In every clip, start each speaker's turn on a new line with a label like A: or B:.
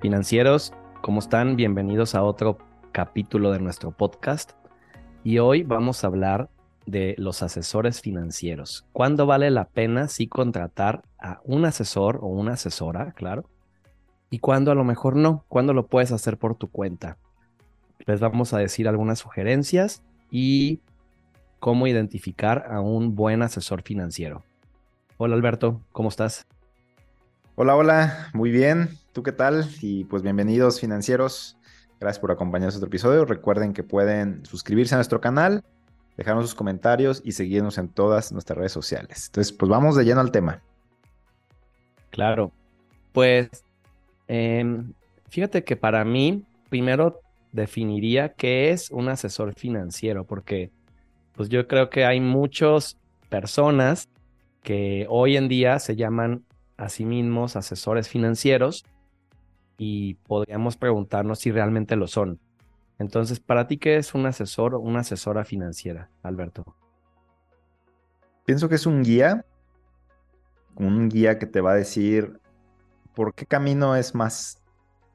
A: Financieros, ¿cómo están? Bienvenidos a otro capítulo de nuestro podcast. Y hoy vamos a hablar de los asesores financieros. ¿Cuándo vale la pena sí contratar a un asesor o una asesora, claro? Y cuándo a lo mejor no, cuándo lo puedes hacer por tu cuenta. Les vamos a decir algunas sugerencias y cómo identificar a un buen asesor financiero. Hola Alberto, ¿cómo estás?
B: Hola, hola, muy bien. ¿Tú qué tal? Y pues bienvenidos financieros. Gracias por acompañarnos en otro episodio. Recuerden que pueden suscribirse a nuestro canal, dejarnos sus comentarios y seguirnos en todas nuestras redes sociales. Entonces, pues vamos de lleno al tema.
A: Claro. Pues em, fíjate que para mí, primero definiría qué es un asesor financiero, porque pues yo creo que hay muchas personas que hoy en día se llaman a sí mismos asesores financieros y podríamos preguntarnos si realmente lo son. Entonces, ¿para ti qué es un asesor o una asesora financiera, Alberto?
B: Pienso que es un guía, un guía que te va a decir por qué camino es más,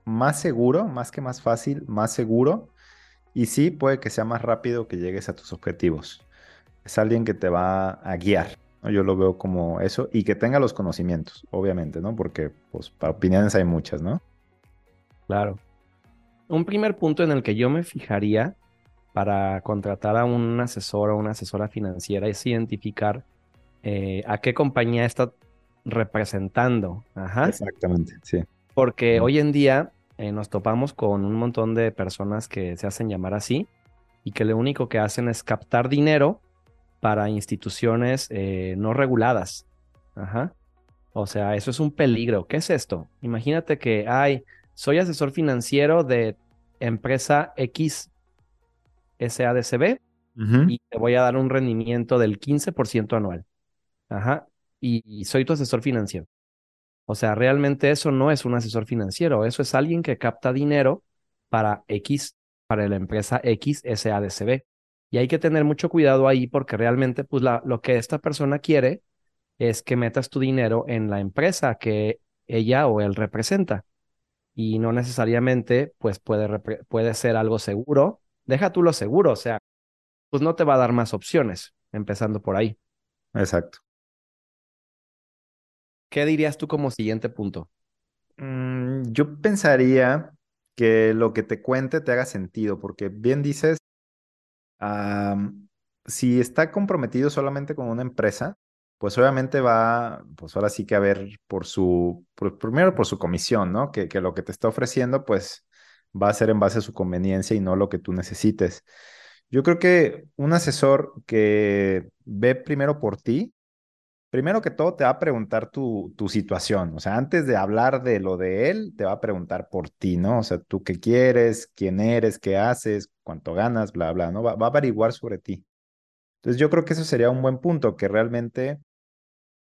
B: más seguro, más que más fácil, más seguro. Y sí, puede que sea más rápido que llegues a tus objetivos. Es alguien que te va a guiar. Yo lo veo como eso y que tenga los conocimientos, obviamente, ¿no? Porque pues para opiniones hay muchas, ¿no?
A: Claro. Un primer punto en el que yo me fijaría para contratar a un asesor o una asesora financiera es identificar eh, a qué compañía está representando. Ajá.
B: Exactamente, sí.
A: Porque hoy en día eh, nos topamos con un montón de personas que se hacen llamar así y que lo único que hacen es captar dinero para instituciones eh, no reguladas. Ajá. O sea, eso es un peligro. ¿Qué es esto? Imagínate que, ay, soy asesor financiero de empresa X SADCB y te voy a dar un rendimiento del 15% anual. Ajá. y soy tu asesor financiero. O sea, realmente eso no es un asesor financiero, eso es alguien que capta dinero para X, para la empresa X SADCB. Y hay que tener mucho cuidado ahí porque realmente pues lo que esta persona quiere es que metas tu dinero en la empresa que ella o él representa. Y no necesariamente pues puede, puede ser algo seguro. Deja tú lo seguro, o sea, pues no te va a dar más opciones, empezando por ahí.
B: Exacto.
A: ¿Qué dirías tú como siguiente punto?
B: Mm, yo pensaría que lo que te cuente te haga sentido, porque bien dices, si está comprometido solamente con una empresa, pues obviamente va, pues ahora sí que a ver por su, primero por su comisión, ¿no? Que, que lo que te está ofreciendo, pues va a ser en base a su conveniencia y no lo que tú necesites. Yo creo que un asesor que ve primero por ti, primero que todo te va a preguntar tu, tu, situación. O sea, antes de hablar de lo de él, te va a preguntar por ti, ¿no? O sea, tú qué quieres, quién eres, qué haces, cuánto ganas, bla, bla, ¿no? Va, a averiguar sobre ti. Entonces yo creo que eso sería un buen punto, que realmente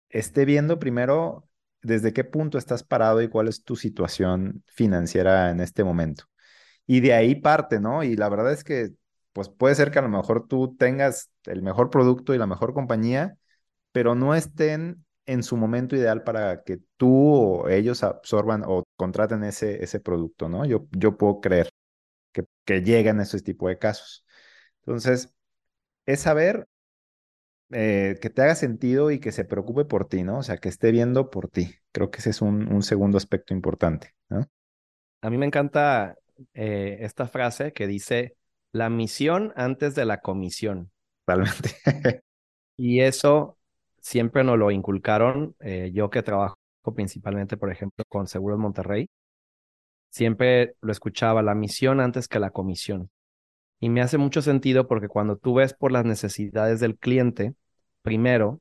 B: esté viendo primero desde qué punto estás parado y cuál es tu situación financiera en este momento. Y de ahí parte, ¿no? Y la verdad es que, pues puede ser que a lo mejor tú tengas el mejor producto y la mejor compañía, pero no estén en su momento ideal para que tú o ellos absorban o contraten ese, ese producto, ¿no? Yo, yo puedo creer que, que llegan a ese tipo de casos. Entonces, es saber eh, que te haga sentido y que se preocupe por ti, ¿no? O sea, que esté viendo por ti. Creo que ese es un, segundo aspecto importante, ¿no?
A: A mí me encanta eh, esta frase que dice, la misión antes de la comisión.
B: Totalmente.
A: y eso siempre nos lo inculcaron. Eh, yo que trabajo principalmente, por ejemplo, con Seguros Monterrey, siempre lo escuchaba, la misión antes que la comisión. Y me hace mucho sentido porque cuando tú ves por las necesidades del cliente, primero,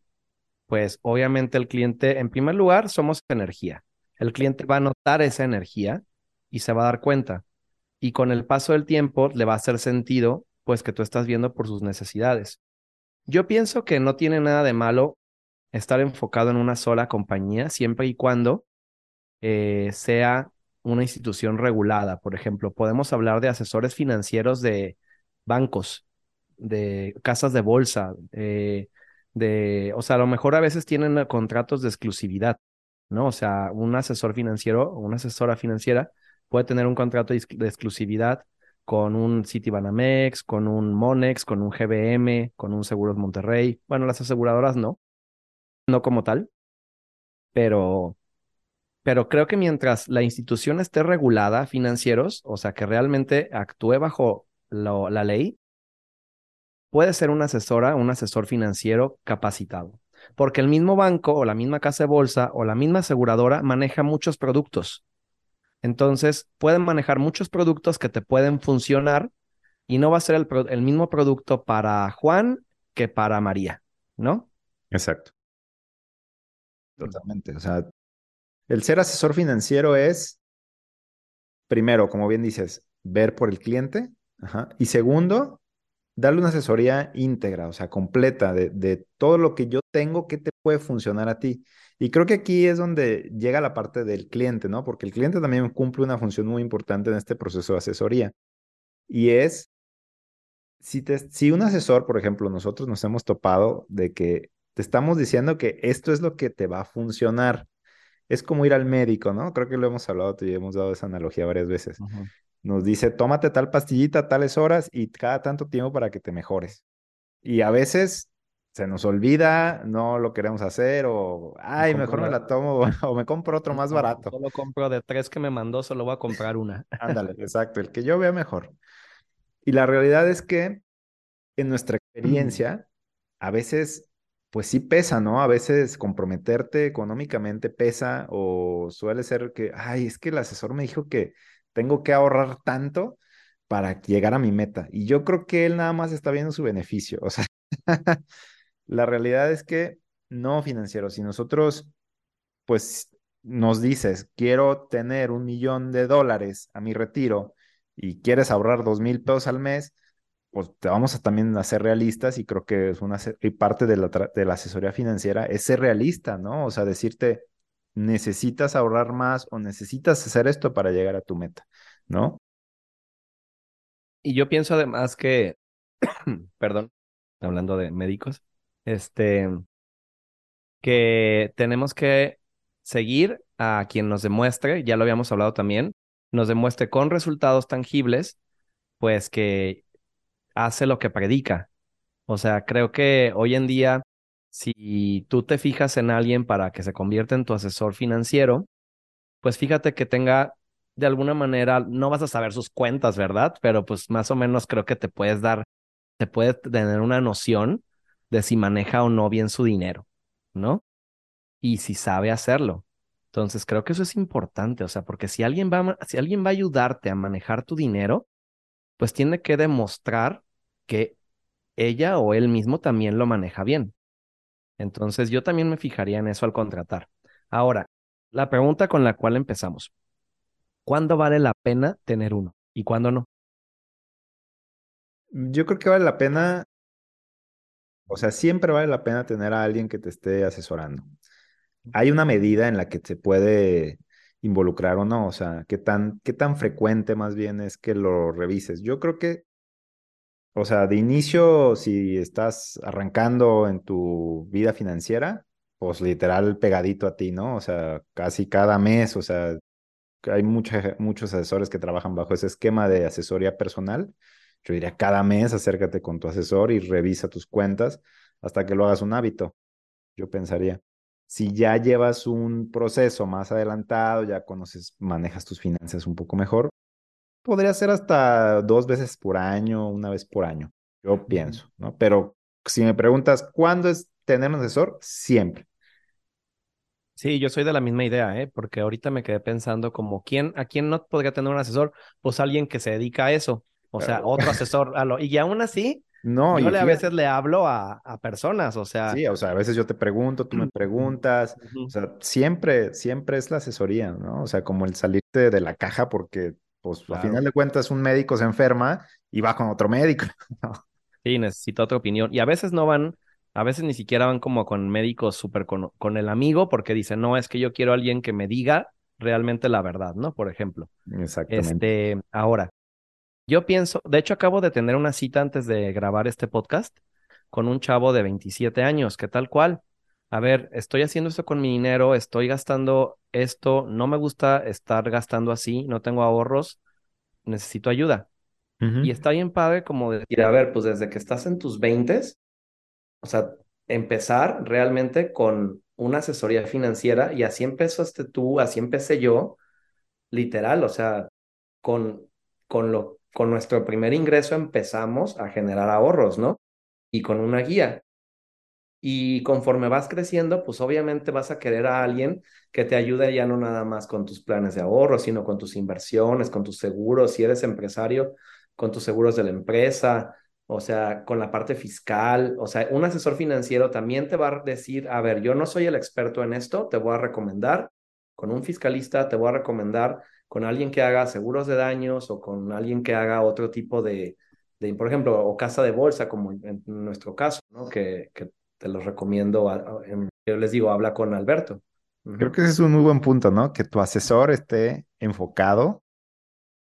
A: pues obviamente el cliente, en primer lugar, somos energía. El cliente va a notar esa energía y se va a dar cuenta. Y con el paso del tiempo le va a hacer sentido, pues que tú estás viendo por sus necesidades. Yo pienso que no tiene nada de malo estar enfocado en una sola compañía, siempre y cuando eh, sea una institución regulada. Por ejemplo, podemos hablar de asesores financieros de bancos, de casas de bolsa, eh, de, o sea, a lo mejor a veces tienen eh, contratos de exclusividad, ¿no? O sea, un asesor financiero o una asesora financiera puede tener un contrato de, exclusividad con un Citibanamex, con un Monex, con un GBM, con un Seguros Monterrey. Bueno, las aseguradoras no, no como tal, pero, pero creo que mientras la institución esté regulada, financieros, o sea, que realmente actúe bajo la ley, puede ser una asesora, un asesor financiero capacitado. Porque el mismo banco o la misma casa de bolsa o la misma aseguradora maneja muchos productos. Entonces, pueden manejar muchos productos que te pueden funcionar y no va a ser el, el mismo producto para Juan que para María, ¿no?
B: Exacto. Totalmente. O sea, el ser asesor financiero es, primero, como bien dices, ver por el cliente. Y segundo, darle una asesoría íntegra, o sea, completa de, todo lo que yo tengo que te puede funcionar a ti. Y creo que aquí es donde llega la parte del cliente, ¿no? Porque el cliente también cumple una función muy importante en este proceso de asesoría. Y es, si, te, si un asesor, por ejemplo, nosotros nos hemos topado de que te estamos diciendo que esto es lo que te va a funcionar. Es como ir al médico, ¿no? Creo que lo hemos hablado y hemos dado esa analogía varias veces nos dice, tómate tal pastillita tales horas y cada tanto tiempo para que te mejores. Y a veces se nos olvida, no lo queremos hacer o, ay, mejor me la tomo o me compro otro más barato.
A: Solo compro de tres que me mandó, solo voy a comprar una.
B: Ándale, exacto, el que yo vea mejor. Y la realidad es que en nuestra experiencia, a veces, pues sí pesa, ¿no? A veces comprometerte económicamente pesa o suele ser que, ay, es que el asesor me dijo que tengo que ahorrar tanto para llegar a mi meta. Y yo creo que él nada más está viendo su beneficio. O sea, la realidad es que no financiero. Si nosotros, pues, nos dices, quiero tener un millón de dólares a mi retiro y quieres ahorrar dos mil pesos al mes, pues te vamos a también a ser realistas y creo que es una parte de la, de la asesoría financiera es ser realista, ¿no? O sea, decirte, necesitas ahorrar más o necesitas hacer esto para llegar a tu meta, ¿no?
A: Y yo pienso además que, perdón, hablando de médicos, este, que tenemos que seguir a quien nos demuestre, ya lo habíamos hablado también, nos demuestre con resultados tangibles, pues que hace lo que predica. O sea, creo que hoy en día si tú te fijas en alguien para que se convierta en tu asesor financiero, pues fíjate que tenga de alguna manera, no vas a saber sus cuentas, ¿verdad? Pero pues más o menos creo que te puedes dar, te puedes tener una noción de si maneja o no bien su dinero, ¿no? Y si sabe hacerlo. Entonces creo que eso es importante, o sea, porque si alguien va, si alguien va a ayudarte a manejar tu dinero, pues tiene que demostrar que ella o él mismo también lo maneja bien. Entonces yo también me fijaría en eso al contratar. Ahora, la pregunta con la cual empezamos. ¿Cuándo vale la pena tener uno y cuándo no?
B: Yo creo que vale la pena, o sea, siempre vale la pena tener a alguien que te esté asesorando. Hay una medida en la que se puede involucrar o no, o sea, qué tan, qué tan frecuente más bien es que lo revises. Yo creo que o sea, de inicio, si estás arrancando en tu vida financiera, pues literal pegadito a ti, ¿no? O sea, casi cada mes, o sea, hay muchos asesores que trabajan bajo ese esquema de asesoría personal. Yo diría, cada mes acércate con tu asesor y revisa tus cuentas hasta que lo hagas un hábito. Yo pensaría. Si ya llevas un proceso más adelantado, ya conoces, manejas tus finanzas un poco mejor, podría ser hasta dos veces por año, una vez por año, yo pienso, ¿no? Pero si me preguntas, ¿cuándo es tener un asesor? Siempre.
A: Sí, yo soy de la misma idea, ¿eh? Porque ahorita me quedé pensando como, ¿quién, ¿a quién no podría tener un asesor? Pues alguien que se dedica a eso. O sea, otro asesor. A lo... Y aún así, no, yo a veces le hablo a, a, personas, o sea.
B: Sí, o sea, a veces yo te pregunto, tú me preguntas. O sea, siempre, siempre es la asesoría, ¿no? O sea, como el salirte de la caja porque pues al final de cuentas un médico se enferma y va con otro médico.
A: sí, necesita otra opinión. Y a veces no van, a veces ni siquiera van como con médicos súper con, con, el amigo porque dicen, no, es que yo quiero a alguien que me diga realmente la verdad, ¿no? Por ejemplo.
B: Exactamente.
A: Este, ahora, Yo pienso, de hecho acabo de tener una cita antes de grabar este podcast con un chavo de 27 años, que tal cual. A ver, estoy haciendo esto con mi dinero, estoy gastando esto, no me gusta estar gastando así, no tengo ahorros, necesito ayuda. Y está bien padre como decir, a ver, pues desde que estás en tus 20, o sea, empezar realmente con una asesoría financiera y así empezaste tú, así empecé yo, literal, o sea, con, con, lo, con nuestro primer ingreso empezamos a generar ahorros, ¿no? Y con una guía. Y conforme vas creciendo, pues obviamente vas a querer a alguien que te ayude ya no nada más con tus planes de ahorro, sino con tus inversiones, con tus seguros, si eres empresario, con tus seguros de la empresa, o sea, con la parte fiscal, o sea, un asesor financiero también te va a decir, a ver, yo no soy el experto en esto, te voy a recomendar con un fiscalista, te voy a recomendar con alguien que haga seguros de daños o con alguien que haga otro tipo de, por ejemplo, o casa de bolsa, como en nuestro caso, ¿no? Que te los recomiendo, yo les digo, habla con Alberto.
B: Creo que ese es un muy buen punto, ¿no? Que tu asesor esté enfocado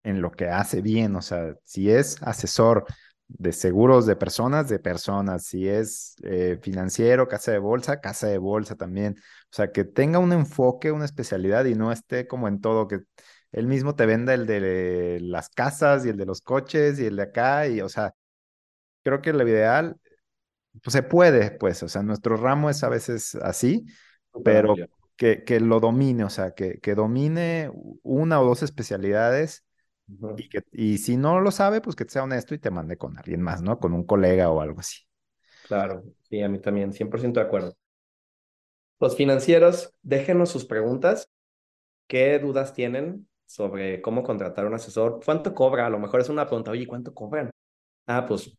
B: en lo que hace bien, o sea, si es asesor de seguros de personas, de personas. Si es eh, financiero, casa de bolsa, casa de bolsa también. O sea, que tenga un enfoque, una especialidad y no esté como en todo, que él mismo te venda el de las casas y el de los coches y el de acá. Y, o sea, creo que lo ideal, pues se puede, pues, o sea, nuestro ramo es a veces así, pero que, que lo domine, o sea, que, que domine una o dos especialidades y, que, y si no lo sabe, pues que sea honesto y te mande con alguien más, ¿no? Con un colega o algo así.
A: Claro, sí, a mí también, 100% de acuerdo. Los financieros, déjenos sus preguntas. ¿Qué dudas tienen sobre cómo contratar un asesor? ¿Cuánto cobra? A lo mejor es una pregunta, oye, ¿cuánto cobran? Ah, pues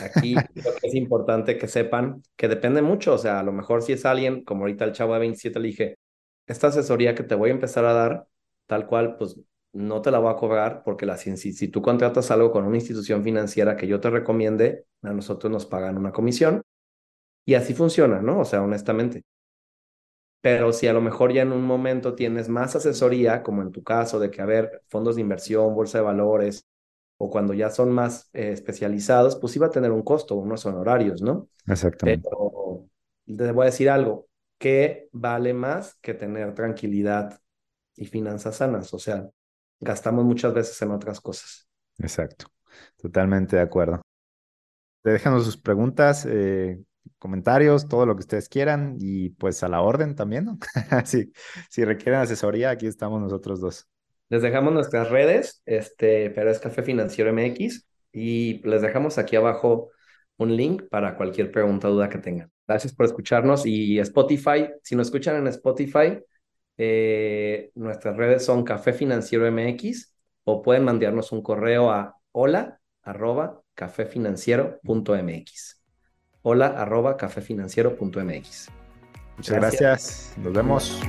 A: aquí es importante que sepan que depende mucho. O sea, a lo mejor si es alguien, como ahorita el chavo de 27 le dije, esta asesoría que te voy a empezar a dar, tal cual, pues no te la voy a cobrar porque la, si, si tú contratas algo con una institución financiera que yo te recomiende, a nosotros nos pagan una comisión y así funciona, ¿no? O sea, honestamente. Pero si a lo mejor ya en un momento tienes más asesoría, como en tu caso, de que, a ver, fondos de inversión, bolsa de valores, o cuando ya son más eh, especializados, pues iba a tener un costo, unos honorarios, ¿no?
B: Exactamente.
A: Pero te voy a decir algo, ¿qué vale más que tener tranquilidad y finanzas sanas? O sea, gastamos muchas veces en otras cosas.
B: Exacto, totalmente de acuerdo. Déjanos sus preguntas, eh, comentarios, todo lo que ustedes quieran y pues a la orden también, ¿no? si, si requieren asesoría, aquí estamos nosotros dos.
A: Les dejamos nuestras redes, este, pero es Café Financiero MX y les dejamos aquí abajo un link para cualquier pregunta o duda que tengan. Gracias por escucharnos y Spotify, si nos escuchan en Spotify, eh, nuestras redes son Café Financiero MX o pueden mandarnos un correo a hola arroba cafefinanciero.mx. Hola arroba cafefinanciero.mx.
B: Muchas gracias. Nos vemos.